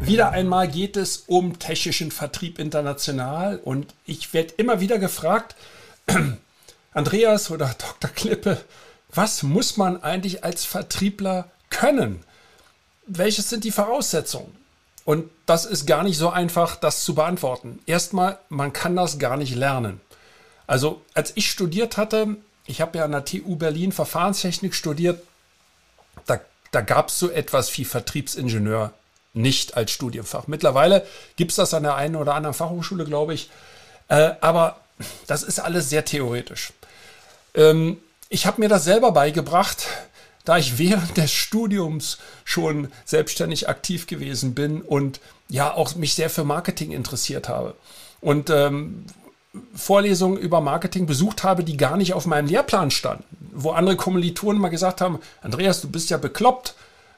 Wieder einmal geht es um technischen Vertrieb international und ich werde immer wieder gefragt, Andreas oder Dr. Klippe, was muss man eigentlich als Vertriebler können? Welches sind die Voraussetzungen? Und das ist gar nicht so einfach, das zu beantworten. Erstmal, man kann das gar nicht lernen. Also als ich studiert hatte, ich habe ja an der TU Berlin Verfahrenstechnik studiert, da, da gab es so etwas wie Vertriebsingenieur nicht als Studienfach. Mittlerweile gibt es das an der einen oder anderen Fachhochschule, glaube ich. Äh, aber das ist alles sehr theoretisch. Ähm, ich habe mir das selber beigebracht, da ich während des Studiums schon selbstständig aktiv gewesen bin und ja auch mich sehr für Marketing interessiert habe. Und ähm, Vorlesungen über Marketing besucht habe, die gar nicht auf meinem Lehrplan standen, wo andere Kommilitonen mal gesagt haben, Andreas, du bist ja bekloppt,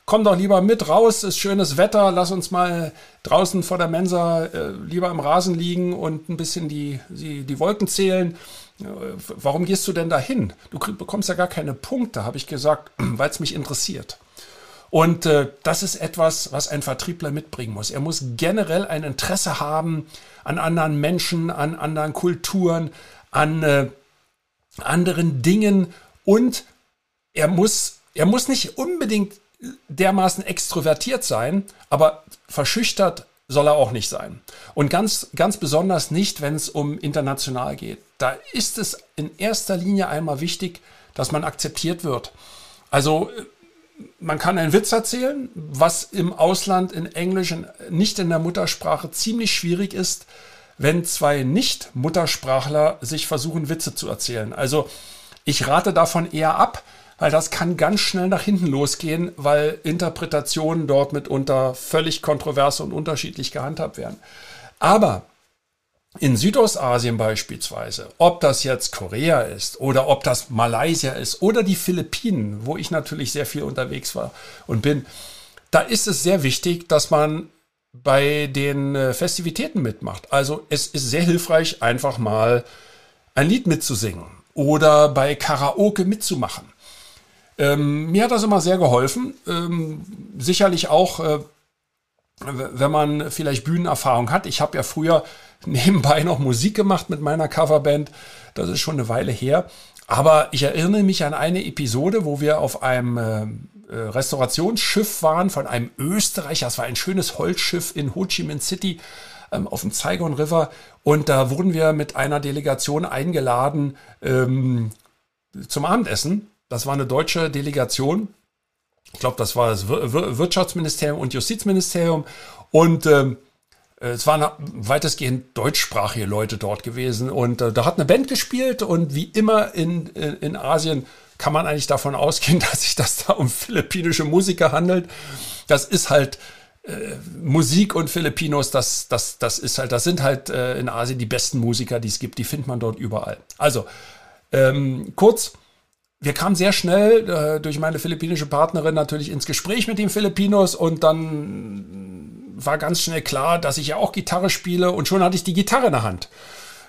komm doch lieber mit raus, ist schönes Wetter, lass uns mal draußen vor der Mensa äh, lieber im Rasen liegen und ein bisschen die, die, die Wolken zählen. Äh, warum gehst du denn dahin? Du bekommst ja gar keine Punkte, habe ich gesagt, weil es mich interessiert. Und äh, das ist etwas, was ein Vertriebler mitbringen muss. Er muss generell ein Interesse haben an anderen Menschen, an anderen Kulturen, an äh, anderen Dingen und er muss, er muss nicht unbedingt dermaßen extrovertiert sein, aber verschüchtert soll er auch nicht sein. Und ganz, ganz besonders nicht, wenn es um international geht. Da ist es in erster Linie einmal wichtig, dass man akzeptiert wird. Also man kann einen Witz erzählen, was im Ausland in Englisch nicht in der Muttersprache ziemlich schwierig ist, wenn zwei Nicht-Muttersprachler sich versuchen, Witze zu erzählen. Also ich rate davon eher ab, weil das kann ganz schnell nach hinten losgehen, weil Interpretationen dort mitunter völlig kontrovers und unterschiedlich gehandhabt werden. Aber in Südostasien beispielsweise, ob das jetzt Korea ist oder ob das Malaysia ist oder die Philippinen, wo ich natürlich sehr viel unterwegs war und bin, da ist es sehr wichtig, dass man bei den äh, Festivitäten mitmacht. Also es ist sehr hilfreich, einfach mal ein Lied mitzusingen oder bei Karaoke mitzumachen. Ähm, mir hat das immer sehr geholfen. Ähm, sicherlich auch, äh, wenn man vielleicht Bühnenerfahrung hat. Ich habe ja früher nebenbei noch Musik gemacht mit meiner Coverband. Das ist schon eine Weile her. Aber ich erinnere mich an eine Episode, wo wir auf einem äh, äh Restaurationsschiff waren von einem Österreicher. Das war ein schönes Holzschiff in Ho Chi Minh City ähm, auf dem Saigon River. Und da wurden wir mit einer Delegation eingeladen ähm, zum Abendessen. Das war eine deutsche Delegation. Ich glaube, das war das Wirtschaftsministerium und Justizministerium. Und ähm, es waren weitestgehend deutschsprachige Leute dort gewesen. Und äh, da hat eine Band gespielt. Und wie immer in, in, in Asien kann man eigentlich davon ausgehen, dass sich das da um philippinische Musiker handelt. Das ist halt äh, Musik und Filipinos, das, das, das ist halt, das sind halt äh, in Asien die besten Musiker, die es gibt. Die findet man dort überall. Also, ähm, kurz, wir kamen sehr schnell äh, durch meine philippinische Partnerin natürlich ins Gespräch mit den Filipinos und dann war ganz schnell klar, dass ich ja auch Gitarre spiele und schon hatte ich die Gitarre in der Hand.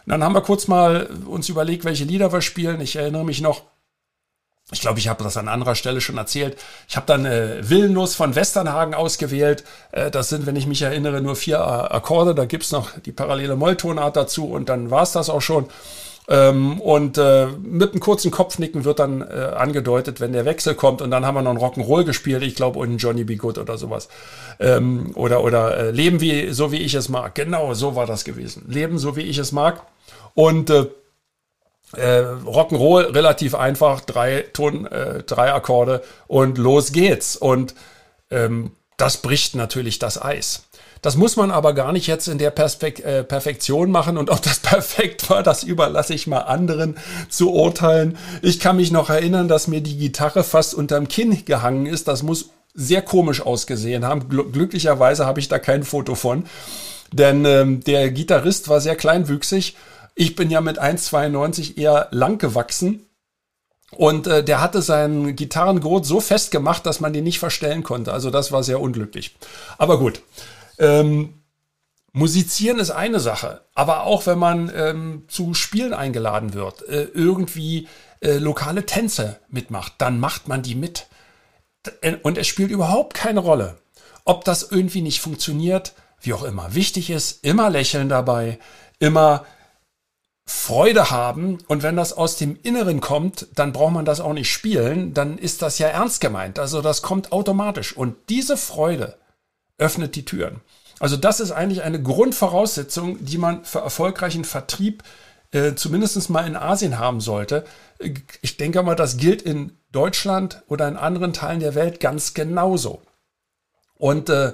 Und dann haben wir kurz mal uns überlegt, welche Lieder wir spielen. Ich erinnere mich noch, ich glaube, ich habe das an anderer Stelle schon erzählt. Ich habe dann äh, Willenlos von Westernhagen ausgewählt. Äh, das sind, wenn ich mich erinnere, nur vier Akkorde. Da gibt's noch die parallele Molltonart dazu und dann war's das auch schon. Ähm, und äh, mit einem kurzen Kopfnicken wird dann äh, angedeutet, wenn der Wechsel kommt. Und dann haben wir noch einen Rock'n'Roll gespielt, ich glaube, und Johnny B. Good oder sowas. Ähm, oder oder äh, Leben wie so wie ich es mag. Genau, so war das gewesen. Leben so wie ich es mag. Und äh, äh, Rock'n'Roll relativ einfach, drei Ton, äh, drei Akkorde und los geht's. Und ähm, das bricht natürlich das Eis. Das muss man aber gar nicht jetzt in der Perspek äh, Perfektion machen und ob das perfekt war, das überlasse ich mal anderen zu urteilen. Ich kann mich noch erinnern, dass mir die Gitarre fast unterm Kinn gehangen ist. Das muss sehr komisch ausgesehen haben. Gl glücklicherweise habe ich da kein Foto von, denn ähm, der Gitarrist war sehr kleinwüchsig. Ich bin ja mit 1,92 eher lang gewachsen. Und äh, der hatte seinen Gitarrengurt so festgemacht, dass man den nicht verstellen konnte. Also das war sehr unglücklich. Aber gut. Ähm, Musizieren ist eine Sache, aber auch wenn man ähm, zu Spielen eingeladen wird, äh, irgendwie äh, lokale Tänze mitmacht, dann macht man die mit. Äh, und es spielt überhaupt keine Rolle, ob das irgendwie nicht funktioniert, wie auch immer. Wichtig ist, immer lächeln dabei, immer Freude haben. Und wenn das aus dem Inneren kommt, dann braucht man das auch nicht spielen, dann ist das ja ernst gemeint. Also das kommt automatisch. Und diese Freude öffnet die Türen. Also das ist eigentlich eine Grundvoraussetzung, die man für erfolgreichen Vertrieb äh, zumindest mal in Asien haben sollte. Ich denke mal, das gilt in Deutschland oder in anderen Teilen der Welt ganz genauso. Und äh,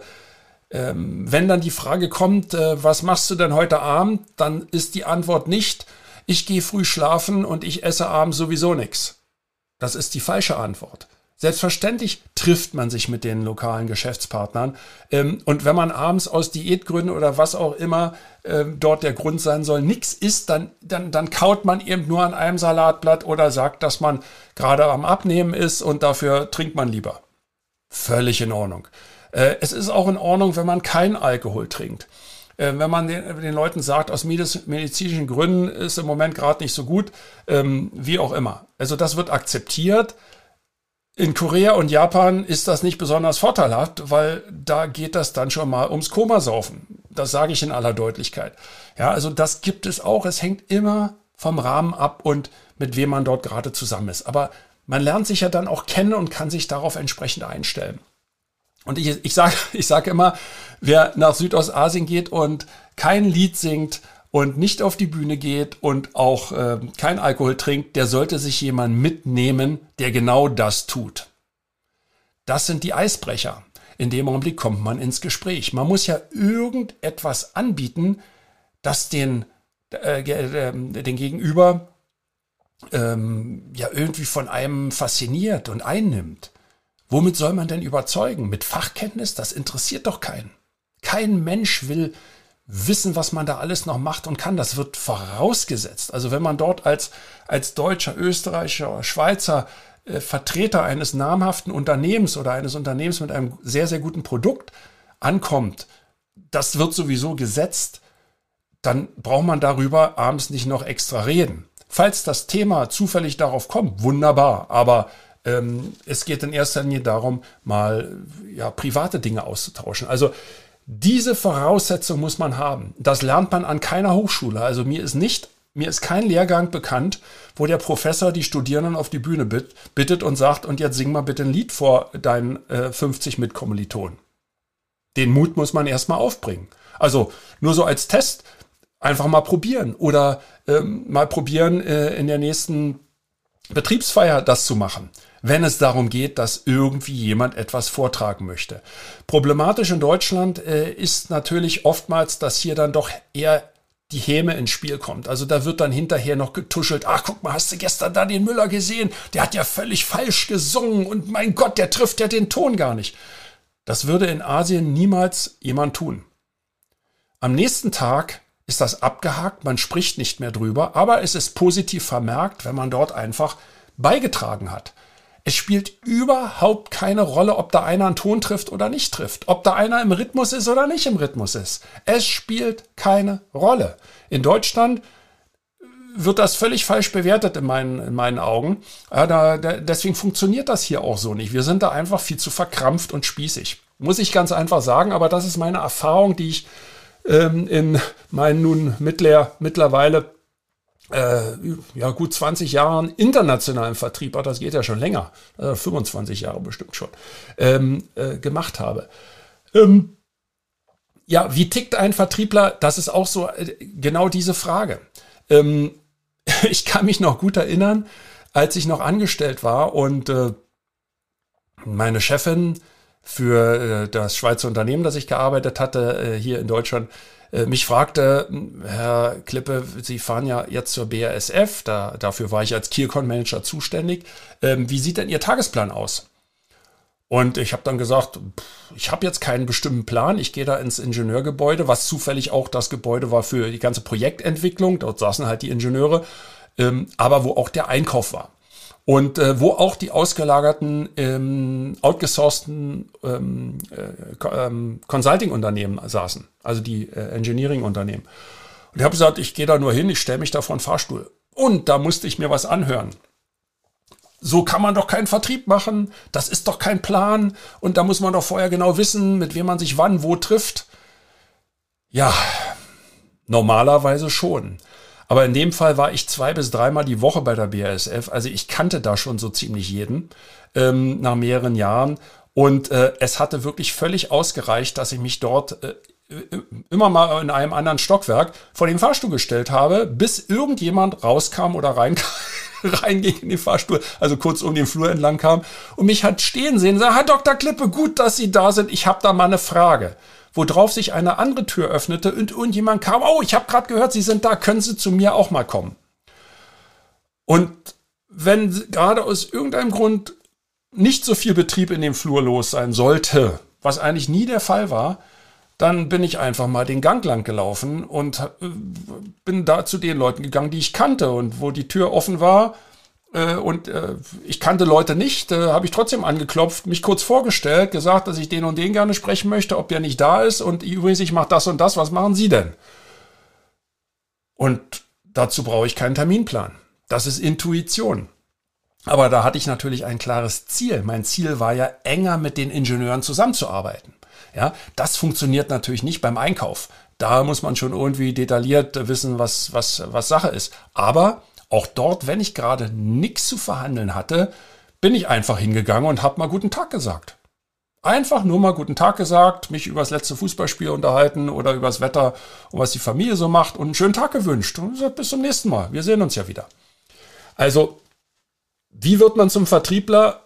ähm, wenn dann die Frage kommt, äh, was machst du denn heute Abend, dann ist die Antwort nicht, ich gehe früh schlafen und ich esse abends sowieso nichts. Das ist die falsche Antwort. Selbstverständlich trifft man sich mit den lokalen Geschäftspartnern. Ähm, und wenn man abends aus Diätgründen oder was auch immer ähm, dort der Grund sein soll, nichts isst, dann, dann, dann kaut man eben nur an einem Salatblatt oder sagt, dass man gerade am Abnehmen ist und dafür trinkt man lieber. Völlig in Ordnung. Äh, es ist auch in Ordnung, wenn man keinen Alkohol trinkt. Äh, wenn man den, Leuten sagt, aus medizinischen Gründen ist im Moment gerade nicht so gut, ähm, wie auch immer. Also das wird akzeptiert. In Korea und Japan ist das nicht besonders vorteilhaft, weil da geht das dann schon mal ums Komasaufen. Das sage ich in aller Deutlichkeit. Ja, also das gibt es auch. Es hängt immer vom Rahmen ab und mit wem man dort gerade zusammen ist. Aber man lernt sich ja dann auch kennen und kann sich darauf entsprechend einstellen. Und ich, ich sage ich sag immer, wer nach Südostasien geht und kein Lied singt und nicht auf die Bühne geht und auch äh, kein Alkohol trinkt, der sollte sich jemand mitnehmen, der genau das tut. Das sind die Eisbrecher. In dem Augenblick kommt man ins Gespräch. Man muss ja irgendetwas anbieten, das den, äh, äh, den Gegenüber ähm, ja irgendwie von einem fasziniert und einnimmt. Womit soll man denn überzeugen? Mit Fachkenntnis? Das interessiert doch keinen. Kein Mensch will wissen, was man da alles noch macht und kann. Das wird vorausgesetzt. Also wenn man dort als, als Deutscher, Österreicher, Schweizer äh, Vertreter eines namhaften Unternehmens oder eines Unternehmens mit einem sehr, sehr guten Produkt ankommt, das wird sowieso gesetzt, dann braucht man darüber abends nicht noch extra reden. Falls das Thema zufällig darauf kommt, wunderbar, aber ähm, es geht in erster Linie darum, mal ja, private Dinge auszutauschen. Also diese Voraussetzung muss man haben. Das lernt man an keiner Hochschule. Also mir ist nicht, mir ist kein Lehrgang bekannt, wo der Professor die Studierenden auf die Bühne bittet und sagt, und jetzt sing mal bitte ein Lied vor deinen äh, 50 Mitkommilitonen. Den Mut muss man erstmal aufbringen. Also nur so als Test einfach mal probieren oder ähm, mal probieren, äh, in der nächsten Betriebsfeier das zu machen wenn es darum geht, dass irgendwie jemand etwas vortragen möchte. Problematisch in Deutschland äh, ist natürlich oftmals, dass hier dann doch eher die Häme ins Spiel kommt. Also da wird dann hinterher noch getuschelt. Ach, guck mal, hast du gestern da den Müller gesehen? Der hat ja völlig falsch gesungen und mein Gott, der trifft ja den Ton gar nicht. Das würde in Asien niemals jemand tun. Am nächsten Tag ist das abgehakt, man spricht nicht mehr drüber, aber es ist positiv vermerkt, wenn man dort einfach beigetragen hat. Es spielt überhaupt keine Rolle, ob da einer einen Ton trifft oder nicht trifft, ob da einer im Rhythmus ist oder nicht im Rhythmus ist. Es spielt keine Rolle. In Deutschland wird das völlig falsch bewertet in meinen, in meinen Augen. Ja, da, da, deswegen funktioniert das hier auch so nicht. Wir sind da einfach viel zu verkrampft und spießig. Muss ich ganz einfach sagen, aber das ist meine Erfahrung, die ich ähm, in meinen nun mittler, mittlerweile äh, ja gut 20 Jahren internationalen Vertrieb, aber das geht ja schon länger, äh, 25 Jahre bestimmt schon, ähm, äh, gemacht habe. Ähm, ja, wie tickt ein Vertriebler? Das ist auch so äh, genau diese Frage. Ähm, ich kann mich noch gut erinnern, als ich noch angestellt war und äh, meine Chefin für äh, das Schweizer Unternehmen, das ich gearbeitet hatte, hier in Deutschland, mich fragte, Herr Klippe, Sie fahren ja jetzt zur BASF, da, dafür war ich als Key Account Manager zuständig. Ähm, wie sieht denn Ihr Tagesplan aus? Und ich habe dann gesagt, ich habe jetzt keinen bestimmten Plan. Ich gehe da ins Ingenieurgebäude, was zufällig auch das Gebäude war für die ganze Projektentwicklung. Dort saßen halt die Ingenieure, ähm, aber wo auch der Einkauf war. Und äh, wo auch die ausgelagerten, ähm, outgesourcten ähm, äh, ähm, Consulting-Unternehmen saßen, also die äh, Engineering-Unternehmen. Und ich habe gesagt, ich gehe da nur hin, ich stelle mich da vor einen Fahrstuhl. Und da musste ich mir was anhören so kann man doch keinen Vertrieb machen, das ist doch kein Plan und da muss man doch vorher genau wissen, mit wem man sich wann, wo trifft. Ja, normalerweise schon. Aber in dem Fall war ich zwei bis dreimal die Woche bei der BASF, also ich kannte da schon so ziemlich jeden ähm, nach mehreren Jahren und äh, es hatte wirklich völlig ausgereicht, dass ich mich dort äh, immer mal in einem anderen Stockwerk vor den Fahrstuhl gestellt habe, bis irgendjemand rauskam oder reinkam reinging in den Fahrstuhl, also kurz um den Flur entlang kam und mich hat stehen sehen sagt, Herr Dr. Klippe, gut, dass Sie da sind, ich habe da mal eine Frage. Worauf sich eine andere Tür öffnete und irgendjemand kam, oh, ich habe gerade gehört, Sie sind da, können Sie zu mir auch mal kommen. Und wenn gerade aus irgendeinem Grund nicht so viel Betrieb in dem Flur los sein sollte, was eigentlich nie der Fall war, dann bin ich einfach mal den Gang lang gelaufen und äh, bin da zu den Leuten gegangen, die ich kannte und wo die Tür offen war äh, und äh, ich kannte Leute nicht, äh, habe ich trotzdem angeklopft, mich kurz vorgestellt, gesagt, dass ich den und den gerne sprechen möchte, ob der nicht da ist und übrigens, ich mache das und das, was machen Sie denn? Und dazu brauche ich keinen Terminplan. Das ist Intuition. Aber da hatte ich natürlich ein klares Ziel. Mein Ziel war ja, enger mit den Ingenieuren zusammenzuarbeiten. Ja, das funktioniert natürlich nicht beim Einkauf. Da muss man schon irgendwie detailliert wissen, was, was, was Sache ist. Aber auch dort, wenn ich gerade nichts zu verhandeln hatte, bin ich einfach hingegangen und habe mal guten Tag gesagt. Einfach nur mal guten Tag gesagt, mich über das letzte Fußballspiel unterhalten oder über das Wetter und was die Familie so macht und einen schönen Tag gewünscht. Und gesagt, bis zum nächsten Mal. Wir sehen uns ja wieder. Also, wie wird man zum Vertriebler?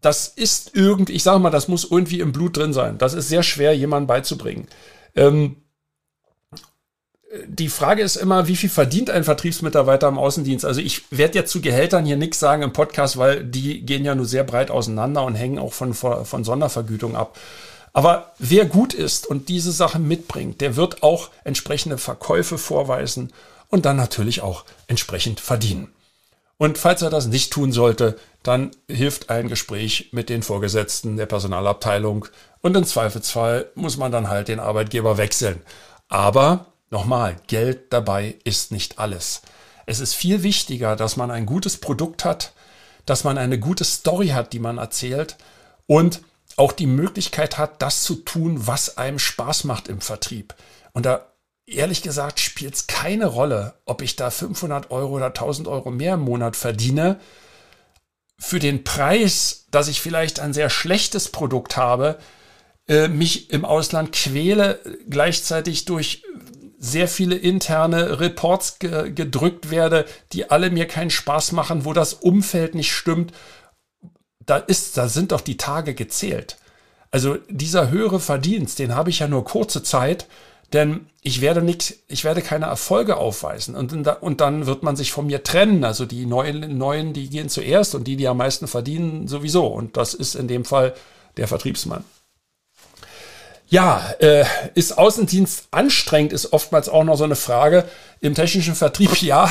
das ist irgendwie, ich sage mal, das muss irgendwie im Blut drin sein. Das ist sehr schwer, jemandem beizubringen. Ähm, die Frage ist immer, wie viel verdient ein Vertriebsmitarbeiter im Außendienst? Also ich werde jetzt zu Gehältern hier nichts sagen im Podcast, weil die gehen ja nur sehr breit auseinander und hängen auch von, von Sondervergütung ab. Aber wer gut ist und diese Sache mitbringt, der wird auch entsprechende Verkäufe vorweisen und dann natürlich auch entsprechend verdienen. Und falls er das nicht tun sollte, dann hilft ein Gespräch mit den Vorgesetzten der Personalabteilung und im Zweifelsfall muss man dann halt den Arbeitgeber wechseln. Aber nochmal, Geld dabei ist nicht alles. Es ist viel wichtiger, dass man ein gutes Produkt hat, dass man eine gute Story hat, die man erzählt und auch die Möglichkeit hat, das zu tun, was einem Spaß macht im Vertrieb. Und da ehrlich gesagt spielt es keine Rolle, ob ich da 500 Euro oder 1000 Euro mehr im Monat verdiene. Für den Preis, dass ich vielleicht ein sehr schlechtes Produkt habe, äh, mich im Ausland quäle, gleichzeitig durch sehr viele interne Reports ge gedrückt werde, die alle mir keinen Spaß machen, wo das Umfeld nicht stimmt. Da ist, da sind doch die Tage gezählt. Also dieser höhere Verdienst, den habe ich ja nur kurze Zeit denn ich werde nicht, ich werde keine Erfolge aufweisen und, und dann wird man sich von mir trennen. Also die neuen, neuen, die gehen zuerst und die, die am meisten verdienen, sowieso. Und das ist in dem Fall der Vertriebsmann. Ja, äh, ist Außendienst anstrengend, ist oftmals auch noch so eine Frage. Im technischen Vertrieb ja,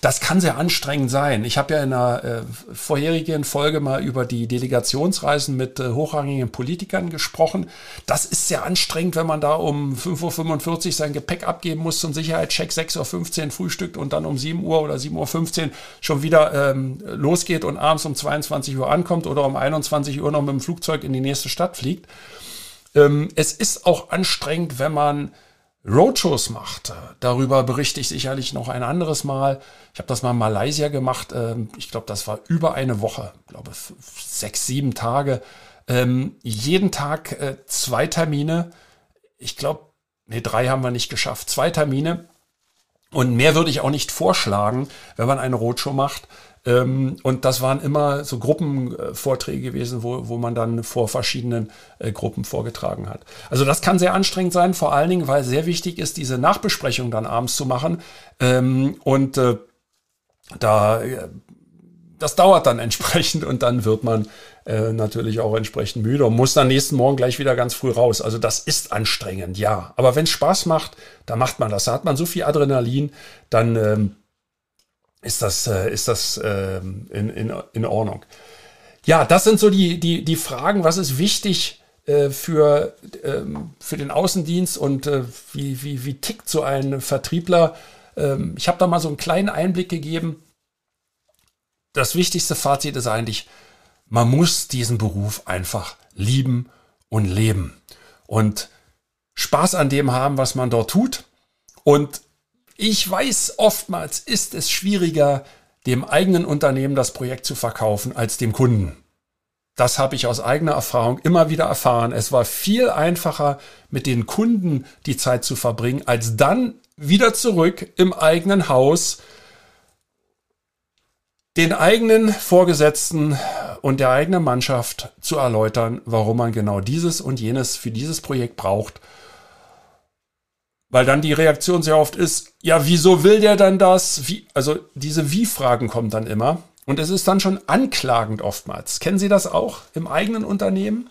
das kann sehr anstrengend sein. Ich habe ja in einer äh, vorherigen Folge mal über die Delegationsreisen mit äh, hochrangigen Politikern gesprochen. Das ist sehr anstrengend, wenn man da um 5.45 Uhr sein Gepäck abgeben muss zum Sicherheitscheck, 6.15 Uhr frühstückt und dann um 7 Uhr oder 7.15 Uhr schon wieder ähm, losgeht und abends um 22 Uhr ankommt oder um 21 Uhr noch mit dem Flugzeug in die nächste Stadt fliegt. Ähm, es ist auch anstrengend, wenn man Roadshows macht. Darüber berichte ich sicherlich noch ein anderes Mal. Ich habe das mal in Malaysia gemacht. Ähm, ich glaube, das war über eine Woche, ich glaube sechs, sieben Tage. Ähm, jeden Tag äh, zwei Termine. Ich glaube, nee, drei haben wir nicht geschafft. Zwei Termine. Und mehr würde ich auch nicht vorschlagen, wenn man eine Roadshow macht. Ähm, und das waren immer so Gruppenvorträge gewesen, wo, wo man dann vor verschiedenen äh, Gruppen vorgetragen hat. Also das kann sehr anstrengend sein, vor allen Dingen, weil sehr wichtig ist, diese Nachbesprechung dann abends zu machen. Ähm, und äh, da, das dauert dann entsprechend und dann wird man äh, natürlich auch entsprechend müde und muss dann nächsten Morgen gleich wieder ganz früh raus. Also das ist anstrengend, ja. Aber wenn es Spaß macht, dann macht man das. Da hat man so viel Adrenalin, dann ähm, ist das, äh, ist das äh, in, in, in Ordnung. Ja, das sind so die, die, die Fragen, was ist wichtig äh, für, ähm, für den Außendienst und äh, wie, wie, wie tickt so ein Vertriebler. Ähm, ich habe da mal so einen kleinen Einblick gegeben. Das wichtigste Fazit ist eigentlich, man muss diesen Beruf einfach lieben und leben und Spaß an dem haben, was man dort tut. Und ich weiß, oftmals ist es schwieriger, dem eigenen Unternehmen das Projekt zu verkaufen als dem Kunden. Das habe ich aus eigener Erfahrung immer wieder erfahren. Es war viel einfacher, mit den Kunden die Zeit zu verbringen, als dann wieder zurück im eigenen Haus den eigenen Vorgesetzten und der eigenen Mannschaft zu erläutern, warum man genau dieses und jenes für dieses Projekt braucht. Weil dann die Reaktion sehr oft ist, ja, wieso will der dann das? Wie, also diese Wie-Fragen kommen dann immer. Und es ist dann schon anklagend oftmals. Kennen Sie das auch im eigenen Unternehmen?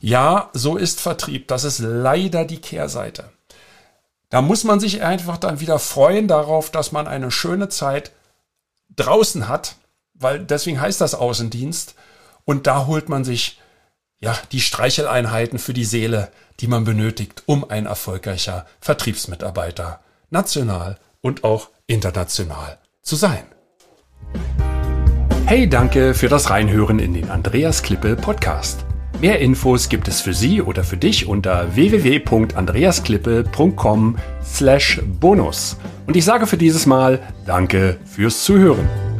Ja, so ist Vertrieb. Das ist leider die Kehrseite. Da muss man sich einfach dann wieder freuen darauf, dass man eine schöne Zeit draußen hat, weil deswegen heißt das Außendienst. Und da holt man sich ja die Streicheleinheiten für die Seele, die man benötigt, um ein erfolgreicher Vertriebsmitarbeiter national und auch international zu sein. Hey, danke für das Reinhören in den Andreas Klippe Podcast. Mehr Infos gibt es für Sie oder für dich unter www.andreasklippe.com slash bonus. Und ich sage für dieses Mal Danke fürs Zuhören.